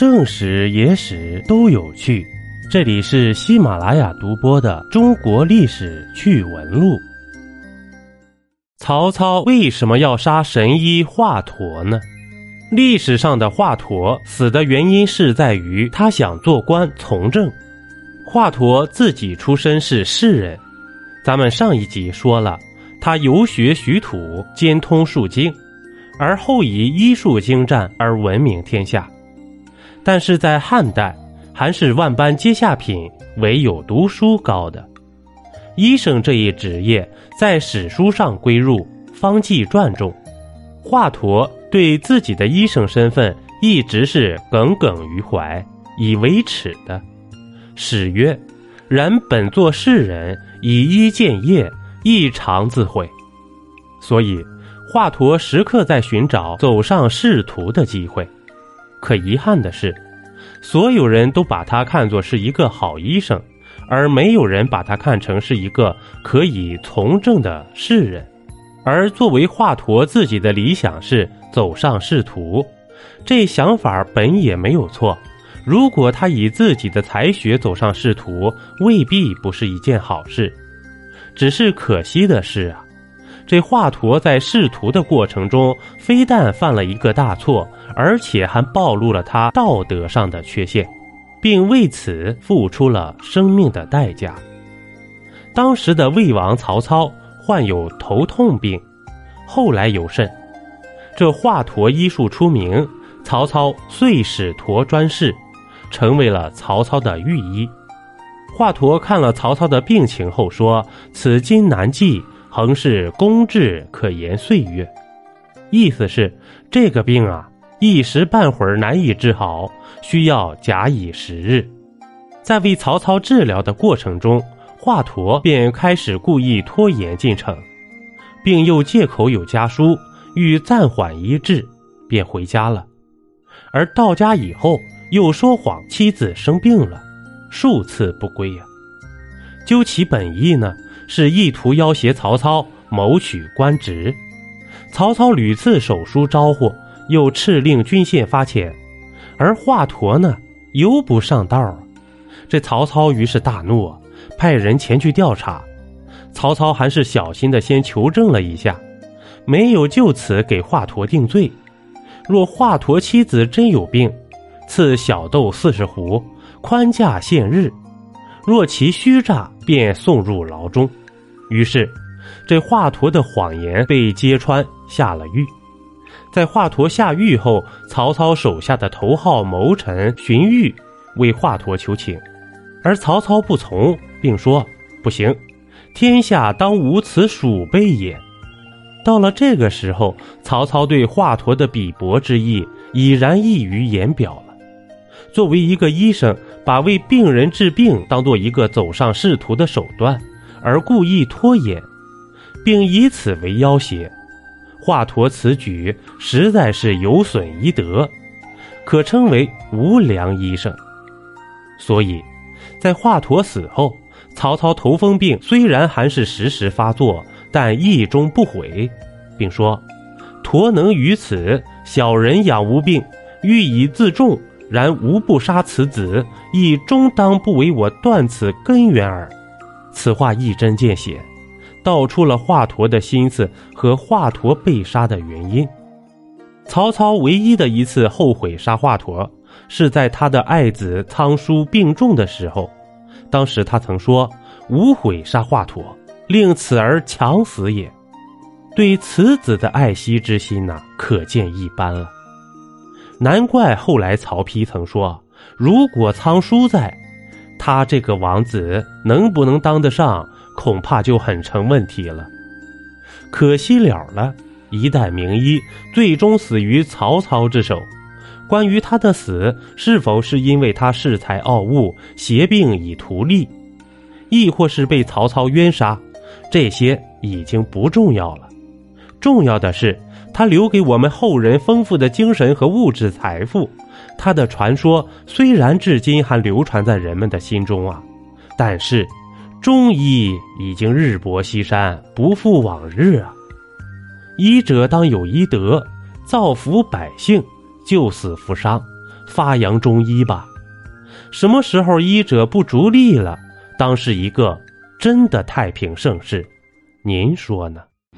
正史、野史都有趣。这里是喜马拉雅独播的《中国历史趣闻录》。曹操为什么要杀神医华佗呢？历史上的华佗死的原因是在于他想做官从政。华佗自己出身是士人，咱们上一集说了，他游学徐土，兼通数经，而后以医术精湛而闻名天下。但是在汉代，还是万般皆下品，唯有读书高的。医生这一职业在史书上归入方剂传中。华佗对自己的医生身份一直是耿耿于怀，以为耻的。史曰：“然本作士人，以医见业，亦常自毁。”所以，华佗时刻在寻找走上仕途的机会。可遗憾的是，所有人都把他看作是一个好医生，而没有人把他看成是一个可以从政的士人。而作为华佗自己的理想是走上仕途，这想法本也没有错。如果他以自己的才学走上仕途，未必不是一件好事。只是可惜的是啊。这华佗在仕途的过程中，非但犯了一个大错，而且还暴露了他道德上的缺陷，并为此付出了生命的代价。当时的魏王曹操患有头痛病，后来有甚，这华佗医术出名，曹操遂使佗专事，成为了曹操的御医。华佗看了曹操的病情后说：“此今难继。”恒是公治可言岁月，意思是这个病啊，一时半会儿难以治好，需要假以时日。在为曹操治疗的过程中，华佗便开始故意拖延进程，并又借口有家书，欲暂缓医治，便回家了。而到家以后，又说谎妻子生病了，数次不归呀。究其本意呢？是意图要挟曹操谋取官职，曹操屡次手书招呼，又敕令军县发遣，而华佗呢犹不上道。这曹操于是大怒，派人前去调查。曹操还是小心的先求证了一下，没有就此给华佗定罪。若华佗妻子真有病，赐小豆四十斛，宽价限日；若其虚诈，便送入牢中。于是，这华佗的谎言被揭穿，下了狱。在华佗下狱后，曹操手下的头号谋臣荀彧为华佗求情，而曹操不从，并说：“不行，天下当无此鼠辈也。”到了这个时候，曹操对华佗的鄙薄之意已然溢于言表了。作为一个医生，把为病人治病当做一个走上仕途的手段。而故意拖延，并以此为要挟，华佗此举实在是有损医德，可称为无良医生。所以，在华佗死后，曹操头风病虽然还是时时发作，但意中不悔，并说：“佗能于此，小人养无病，欲以自重，然无不杀此子，亦终当不为我断此根源耳。”此话一针见血，道出了华佗的心思和华佗被杀的原因。曹操唯一的一次后悔杀华佗，是在他的爱子仓叔病重的时候。当时他曾说：“无悔杀华佗，令此儿强死也。”对此子的爱惜之心呐，可见一斑了。难怪后来曹丕曾说：“如果仓叔在。”他这个王子能不能当得上，恐怕就很成问题了。可惜了了，一代名医最终死于曹操之手。关于他的死是否是因为他恃才傲物、挟病以图利，亦或是被曹操冤杀，这些已经不重要了。重要的是，他留给我们后人丰富的精神和物质财富。他的传说虽然至今还流传在人们的心中啊，但是中医已经日薄西山，不复往日啊。医者当有医德，造福百姓，救死扶伤，发扬中医吧。什么时候医者不逐利了，当是一个真的太平盛世。您说呢？